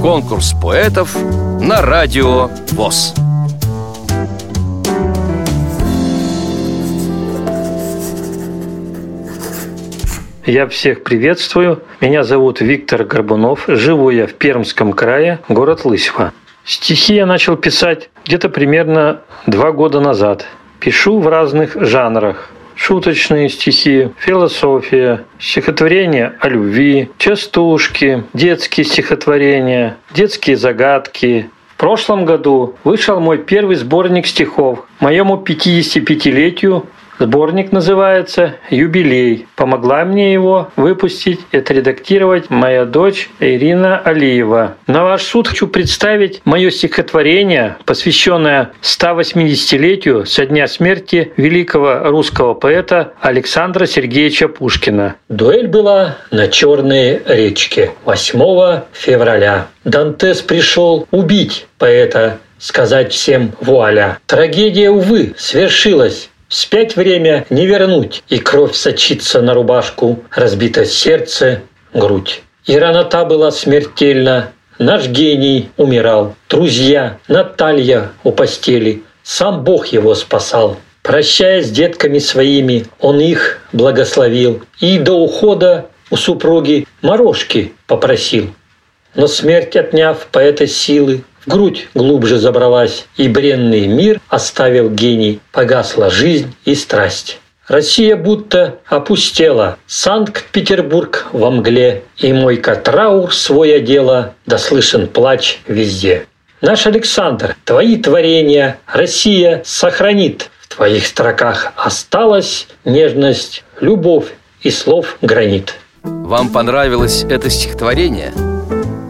Конкурс поэтов на радио ВОЗ. Я всех приветствую. Меня зовут Виктор Горбунов. Живу я в Пермском крае, город Лысьва. Стихи я начал писать где-то примерно два года назад. Пишу в разных жанрах. Шуточные стихи, философия, стихотворения о любви, частушки, детские стихотворения, детские загадки, в прошлом году вышел мой первый сборник стихов. Моему 55-летию Сборник называется «Юбилей». Помогла мне его выпустить и отредактировать моя дочь Ирина Алиева. На ваш суд хочу представить мое стихотворение, посвященное 180-летию со дня смерти великого русского поэта Александра Сергеевича Пушкина. Дуэль была на Черной речке 8 февраля. Дантес пришел убить поэта сказать всем вуаля. Трагедия, увы, свершилась. Спять время не вернуть, и кровь сочится на рубашку, разбито сердце, грудь. И ранота была смертельна, наш гений умирал. Друзья, Наталья у постели, сам Бог его спасал. Прощаясь с детками своими, он их благословил и до ухода у супруги морожки попросил. Но смерть, отняв поэта силы, грудь глубже забралась, и бренный мир оставил гений, погасла жизнь и страсть. Россия будто опустела, Санкт-Петербург во мгле, И мой катраур свой одела, да слышен плач везде. Наш Александр, твои творения Россия сохранит. В твоих строках осталась нежность, любовь и слов гранит. Вам понравилось это стихотворение –